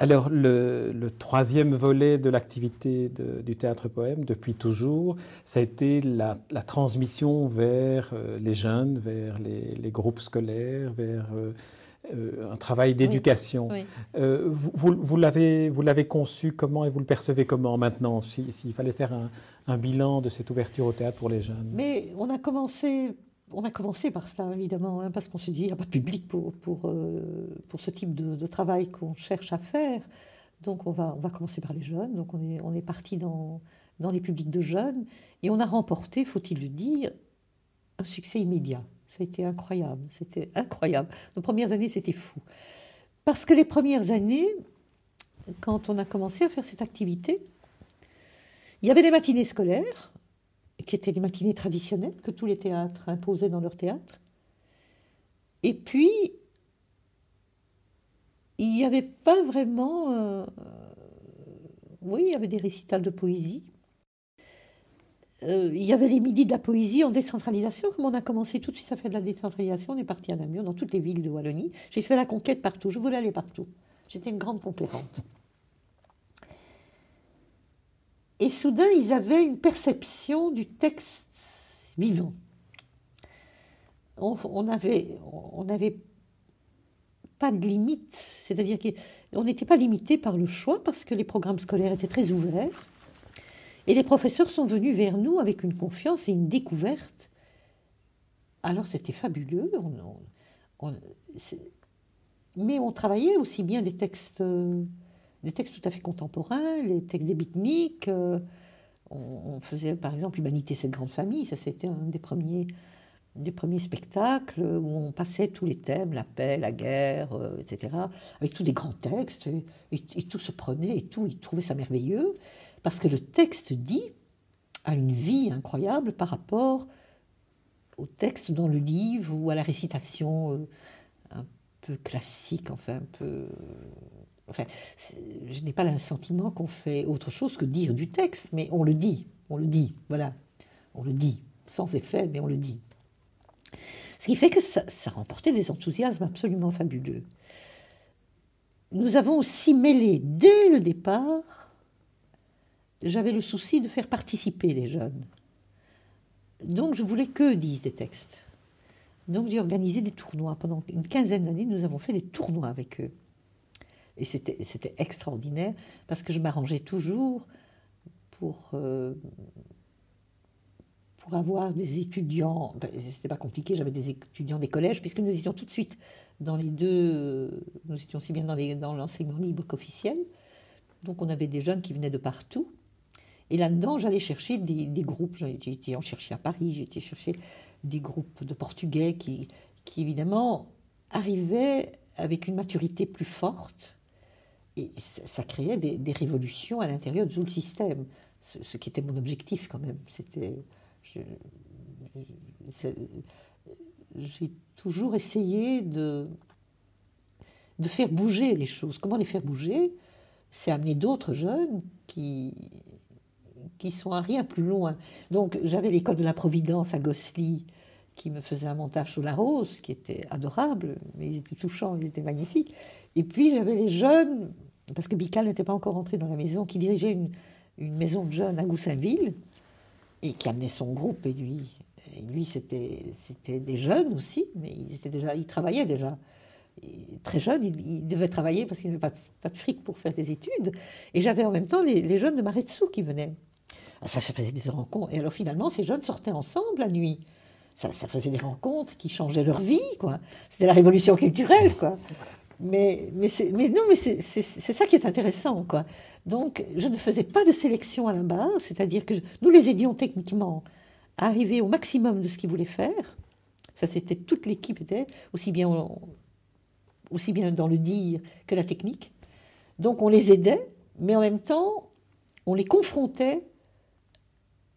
Alors, le, troisième volet de l'activité du théâtre poème, depuis toujours, ça a été la, transmission vers euh, les jeunes, vers les, groupes scolaires, vers euh, euh, un travail d'éducation. vous, vous l'avez conçu comment et vous le percevez comment maintenant, s'il fallait faire un, un bilan de cette ouverture au théâtre pour les jeunes? Mais on a commencé on a commencé par cela, évidemment, hein, parce qu'on se dit qu'il n'y a pas de public pour, euh, ce type de, travail qu'on cherche à faire. Donc on va, commencer par les jeunes. Donc on est, on est parti dans, dans les publics de jeunes. Et on a remporté, faut-il le dire, un succès immédiat. Ça a été incroyable. C'était incroyable. Nos premières années, c'était fou. Parce que les premières années, quand on a commencé à faire cette activité, il y avait des matinées scolaires qui étaient des matinées traditionnelles que tous les théâtres imposaient dans leur théâtre. Et puis, il n'y avait pas vraiment... Euh, oui, il y avait des récitals de poésie. Euh, il y avait les midis de la poésie en décentralisation. Comme on a commencé tout de suite à faire de la décentralisation, on est parti à Namur, dans toutes les villes de Wallonie. J'ai fait la conquête partout. Je voulais aller partout. J'étais une grande conquérante. Et soudain, ils avaient une perception du texte vivant. On n'avait on avait pas de limite, c'est-à-dire qu'on n'était pas limité par le choix parce que les programmes scolaires étaient très ouverts. Et les professeurs sont venus vers nous avec une confiance et une découverte. Alors c'était fabuleux. mais on travaillait aussi bien des textes des textes tout à fait contemporains, les textes des beatniks. Euh, on, faisait par exemple Humanité, cette grande famille, ça c'était un des premiers, des premiers spectacles où on passait tous les thèmes, la paix, la guerre, euh, etc., avec tous des grands textes, et, tout se prenait, et tout, ils trouvaient ça merveilleux, parce que le texte dit a une vie incroyable par rapport au texte dans le livre ou à la récitation euh, un peu classique, enfin un peu Enfin, je n'ai pas le sentiment qu'on fait autre chose que dire du texte, mais on le dit, on le dit, voilà, on le dit, sans effet, mais on le dit. Ce qui fait que ça, ça remportait des enthousiasmes absolument fabuleux. Nous avons aussi mêlé, dès le départ, j'avais le souci de faire participer les jeunes. Donc je voulais qu'eux disent des textes. Donc j'ai organisé des tournois. Pendant une quinzaine d'années, nous avons fait des tournois avec eux. Et c'était extraordinaire parce que je m'arrangeais toujours pour, euh, pour avoir des étudiants. Ben, c'était pas compliqué, j'avais des étudiants des collèges puisque nous étions tout de suite dans les deux. Nous étions aussi bien dans l'enseignement dans libre qu'officiel. Donc on avait des jeunes qui venaient de partout. Et là-dedans, j'allais chercher des, des groupes. Été en chercher à Paris, été chercher des groupes de Portugais qui, qui évidemment arrivaient avec une maturité plus forte et ça créait des, révolutions à l'intérieur de tout le système, ce, qui était mon objectif quand même. C'était, j'ai toujours essayé de, de faire bouger les choses. Comment les faire bouger? C'est amener d'autres jeunes qui, qui sont à rien plus loin. Donc j'avais l'école de la Providence à Gossely qui me faisait un montage sous la rose, qui était adorable, mais ils étaient touchants, ils étaient magnifiques. Et puis j'avais les jeunes parce que Bical n'était pas encore entré dans la maison, qui dirigeait une, maison de jeunes à Goussainville, et qui amenait son groupe, et lui, lui c'était, c'était des jeunes aussi, mais ils, étaient déjà, ils travaillaient déjà. très jeunes, ils, devaient travailler parce qu'ils n'avaient pas, pas, de fric pour faire des études. Et j'avais en même temps les, jeunes de Maretsu qui venaient. Ça, ça faisait des rencontres. Et alors finalement, ces jeunes sortaient ensemble la nuit. Ça, faisait des rencontres qui changeaient leur vie, quoi. C'était la révolution culturelle, quoi. Mais, non, mais c'est ça qui est intéressant, quoi. Donc, je ne faisais pas de sélection à la base, c'est-à-dire que nous les aidions techniquement à arriver au maximum de ce qu'ils voulaient faire. Ça, c'était toute l'équipe était aussi bien, aussi bien dans le dire que la technique. Donc, on les aidait, mais en même temps, on les confrontait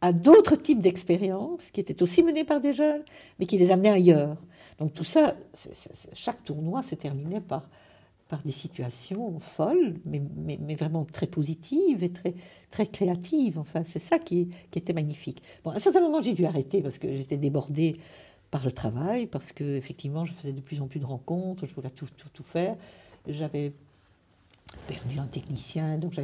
à d'autres types d'expériences qui étaient aussi menées par des jeunes, mais qui les amenaient ailleurs. Donc tout ça, chaque tournoi se terminait par, par des situations folles, mais, mais, vraiment très positives et très, très créatives. Enfin, c'est ça qui, qui, était magnifique. Bon, à un certain moment, j'ai dû arrêter parce que j'étais débordée par le travail, parce que effectivement, je faisais de plus en plus de rencontres, je voulais tout, tout, tout faire. J'avais perdu un technicien, donc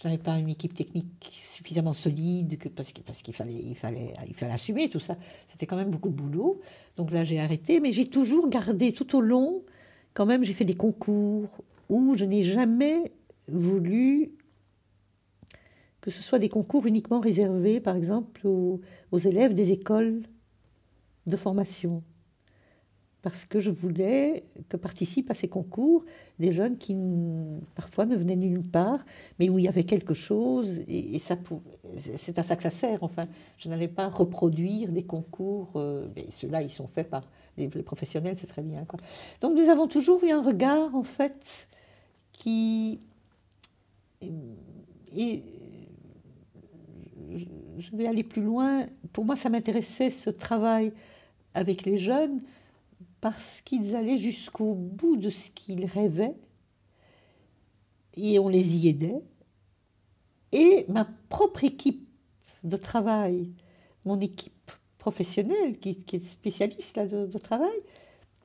je n'avais pas une équipe technique suffisamment solide parce qu'il fallait, assumer tout ça. C'était quand même beaucoup de boulot. Donc là, j'ai arrêté, mais j'ai toujours gardé tout au long, quand même, j'ai fait des concours où je n'ai jamais voulu que ce soit des concours uniquement réservés, par exemple, aux élèves des écoles de formation parce que je voulais que participent à ces concours des jeunes qui parfois ne venaient nulle part, mais où il y avait quelque chose, et, c'est à ça que ça sert. Enfin, je n'allais pas reproduire des concours, euh, mais ceux-là, ils sont faits par les, professionnels, c'est très bien. Quoi. Donc nous avons toujours eu un regard, en fait, qui... Et je vais aller plus loin. Pour moi, ça m'intéressait ce travail avec les jeunes parce qu'ils allaient jusqu'au bout de ce qu'ils rêvaient et on les y aidait. Et ma propre équipe de travail, mon équipe professionnelle qui, est spécialiste là, de, travail,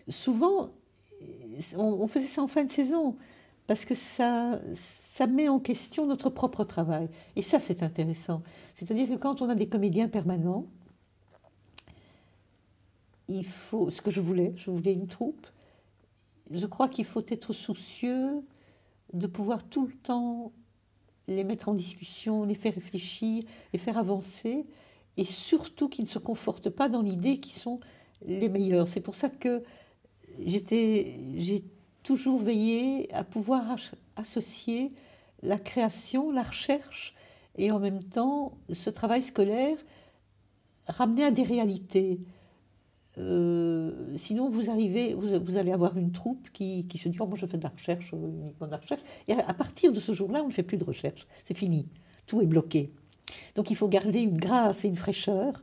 souvent on, faisait ça en fin de saison parce que ça, ça met en question notre propre travail. Et ça, c'est intéressant. C'est-à-dire que quand on a des comédiens permanents, il faut, ce que je voulais, je voulais une troupe. Je crois qu'il faut être soucieux de pouvoir tout le temps les mettre en discussion, les faire réfléchir, les faire avancer, et surtout qu'ils ne se confortent pas dans l'idée qu'ils sont les meilleurs. C'est pour ça que j'étais, j'ai toujours veillé à pouvoir associer la création, la recherche, et en même temps ce travail scolaire ramener à des réalités. Euh, sinon, vous arrivez, vous, allez avoir une troupe qui, se dit oh, moi je fais de la recherche, euh, uniquement de la recherche. Et à, partir de ce jour-là, on ne fait plus de recherche. C'est fini. Tout est bloqué. Donc il faut garder une grâce et une fraîcheur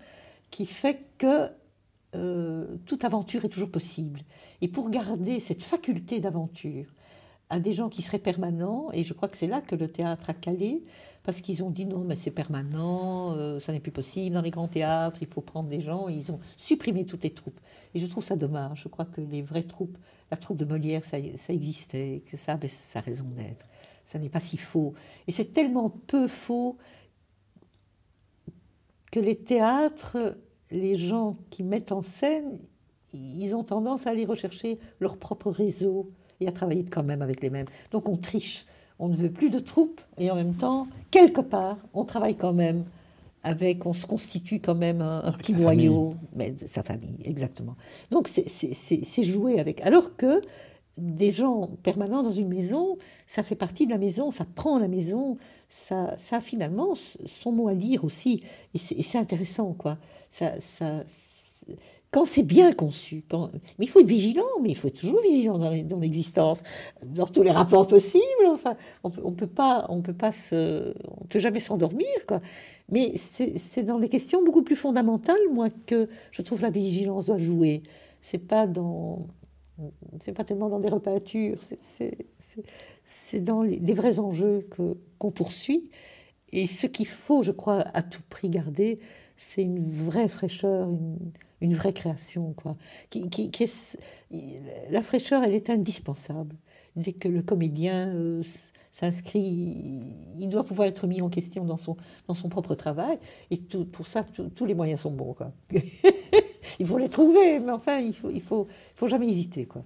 qui fait que euh, toute aventure est toujours possible. Et pour garder cette faculté d'aventure à des gens qui seraient permanents, et je crois que c'est là que le théâtre a calé, parce qu'ils ont dit non, mais c'est permanent, euh, ça n'est plus possible dans les grands théâtres, il faut prendre des gens, et ils ont supprimé toutes les troupes. Et je trouve ça dommage. Je crois que les vraies troupes, la troupe de Molière, ça, ça existait, que ça avait sa raison d'être. Ça n'est pas si faux. Et c'est tellement peu faux que les théâtres, les gens qui mettent en scène, ils ont tendance à aller rechercher leur propre réseau et à travailler quand même avec les mêmes. Donc on triche on ne veut plus de troupes, et en même temps, quelque part, on travaille quand même avec, on se constitue quand même un, petit noyau, mais de sa famille, exactement. Donc c'est jouer avec. Alors que des gens permanents dans une maison, ça fait partie de la maison, ça prend la maison, ça, ça a finalement son mot à dire aussi, et c'est intéressant, quoi. Ça, ça, quand c'est bien conçu. Quand... Mais il faut être vigilant, mais il faut être toujours vigilant dans l'existence, dans, tous les rapports possibles. Enfin, on peut, peut pas, on peut pas se, on peut jamais s'endormir, quoi. Mais c'est dans des questions beaucoup plus fondamentales, moi, que je trouve la vigilance doit jouer. C'est pas dans, c'est pas tellement dans des repatures, c'est dans les, vrais enjeux que qu'on poursuit. Et ce qu'il faut, je crois, à tout prix garder, c'est une vraie fraîcheur, une vraie création. Quoi. Qui, qui, est, la fraîcheur, elle est indispensable. Dès que le comédien euh, s'inscrit, il doit pouvoir être mis en question dans son, dans son propre travail. Et tout, pour ça, tous les moyens sont bons. Quoi. il faut les trouver, mais enfin, il ne faut, il faut, faut jamais hésiter. Quoi.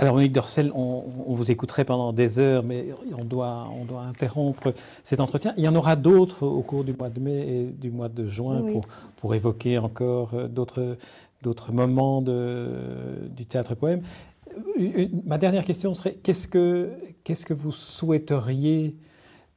Alors, Monique Dorcel, on, vous écouterait pendant des heures, mais on doit, on doit interrompre cet entretien. Il y en aura d'autres au cours du mois de mai et du mois de juin pour, pour, évoquer encore euh, d'autres, d'autres moments de, du théâtre poème. Ma dernière question serait qu'est-ce que, qu'est-ce que vous souhaiteriez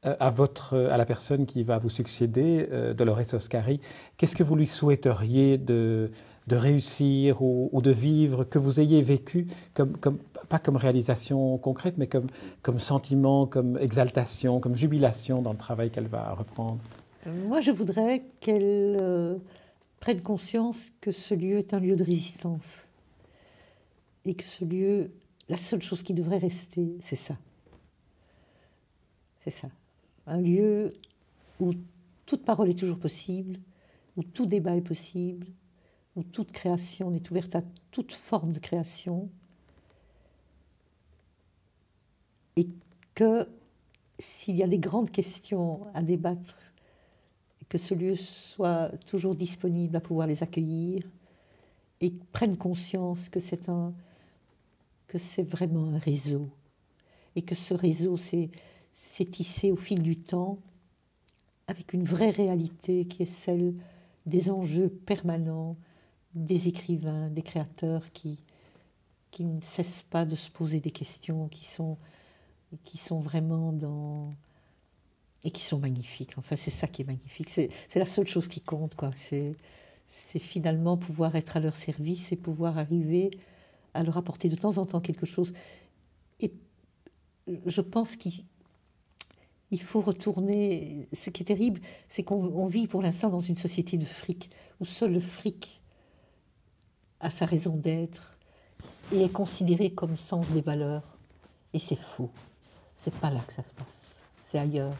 euh, à, votre, à la personne qui va vous succéder, euh, Dolores Oscari, qu'est-ce que vous lui souhaiteriez de, de réussir ou, de vivre, que vous ayez vécu, comme, comme, pas comme réalisation concrète, mais comme, comme sentiment, comme exaltation, comme jubilation dans le travail qu'elle va reprendre Moi, je voudrais qu'elle euh, prenne conscience que ce lieu est un lieu de résistance. Et que ce lieu, la seule chose qui devrait rester, c'est ça. C'est ça. Un lieu où toute parole est toujours possible, où tout débat est possible, où toute création est ouverte à toute forme de création, et que s'il y a des grandes questions à débattre, que ce lieu soit toujours disponible à pouvoir les accueillir et prennent conscience que c'est un que c'est vraiment un réseau et que ce réseau s'est tissé au fil du temps avec une vraie réalité qui est celle des enjeux permanents des écrivains, des créateurs qui, qui ne cessent pas de se poser des questions, qui sont, qui sont vraiment dans... et qui sont magnifiques. Enfin, c'est ça qui est magnifique. C'est la seule chose qui compte, quoi. C'est finalement pouvoir être à leur service et pouvoir arriver à leur apporter de temps en temps quelque chose. Et je pense qu'il il faut retourner. Ce qui est terrible, c'est qu'on vit pour l'instant dans une société de fric, où seul le fric a sa raison d'être et est considéré comme sens des valeurs. Et c'est faux. C'est pas là que ça se passe. C'est ailleurs.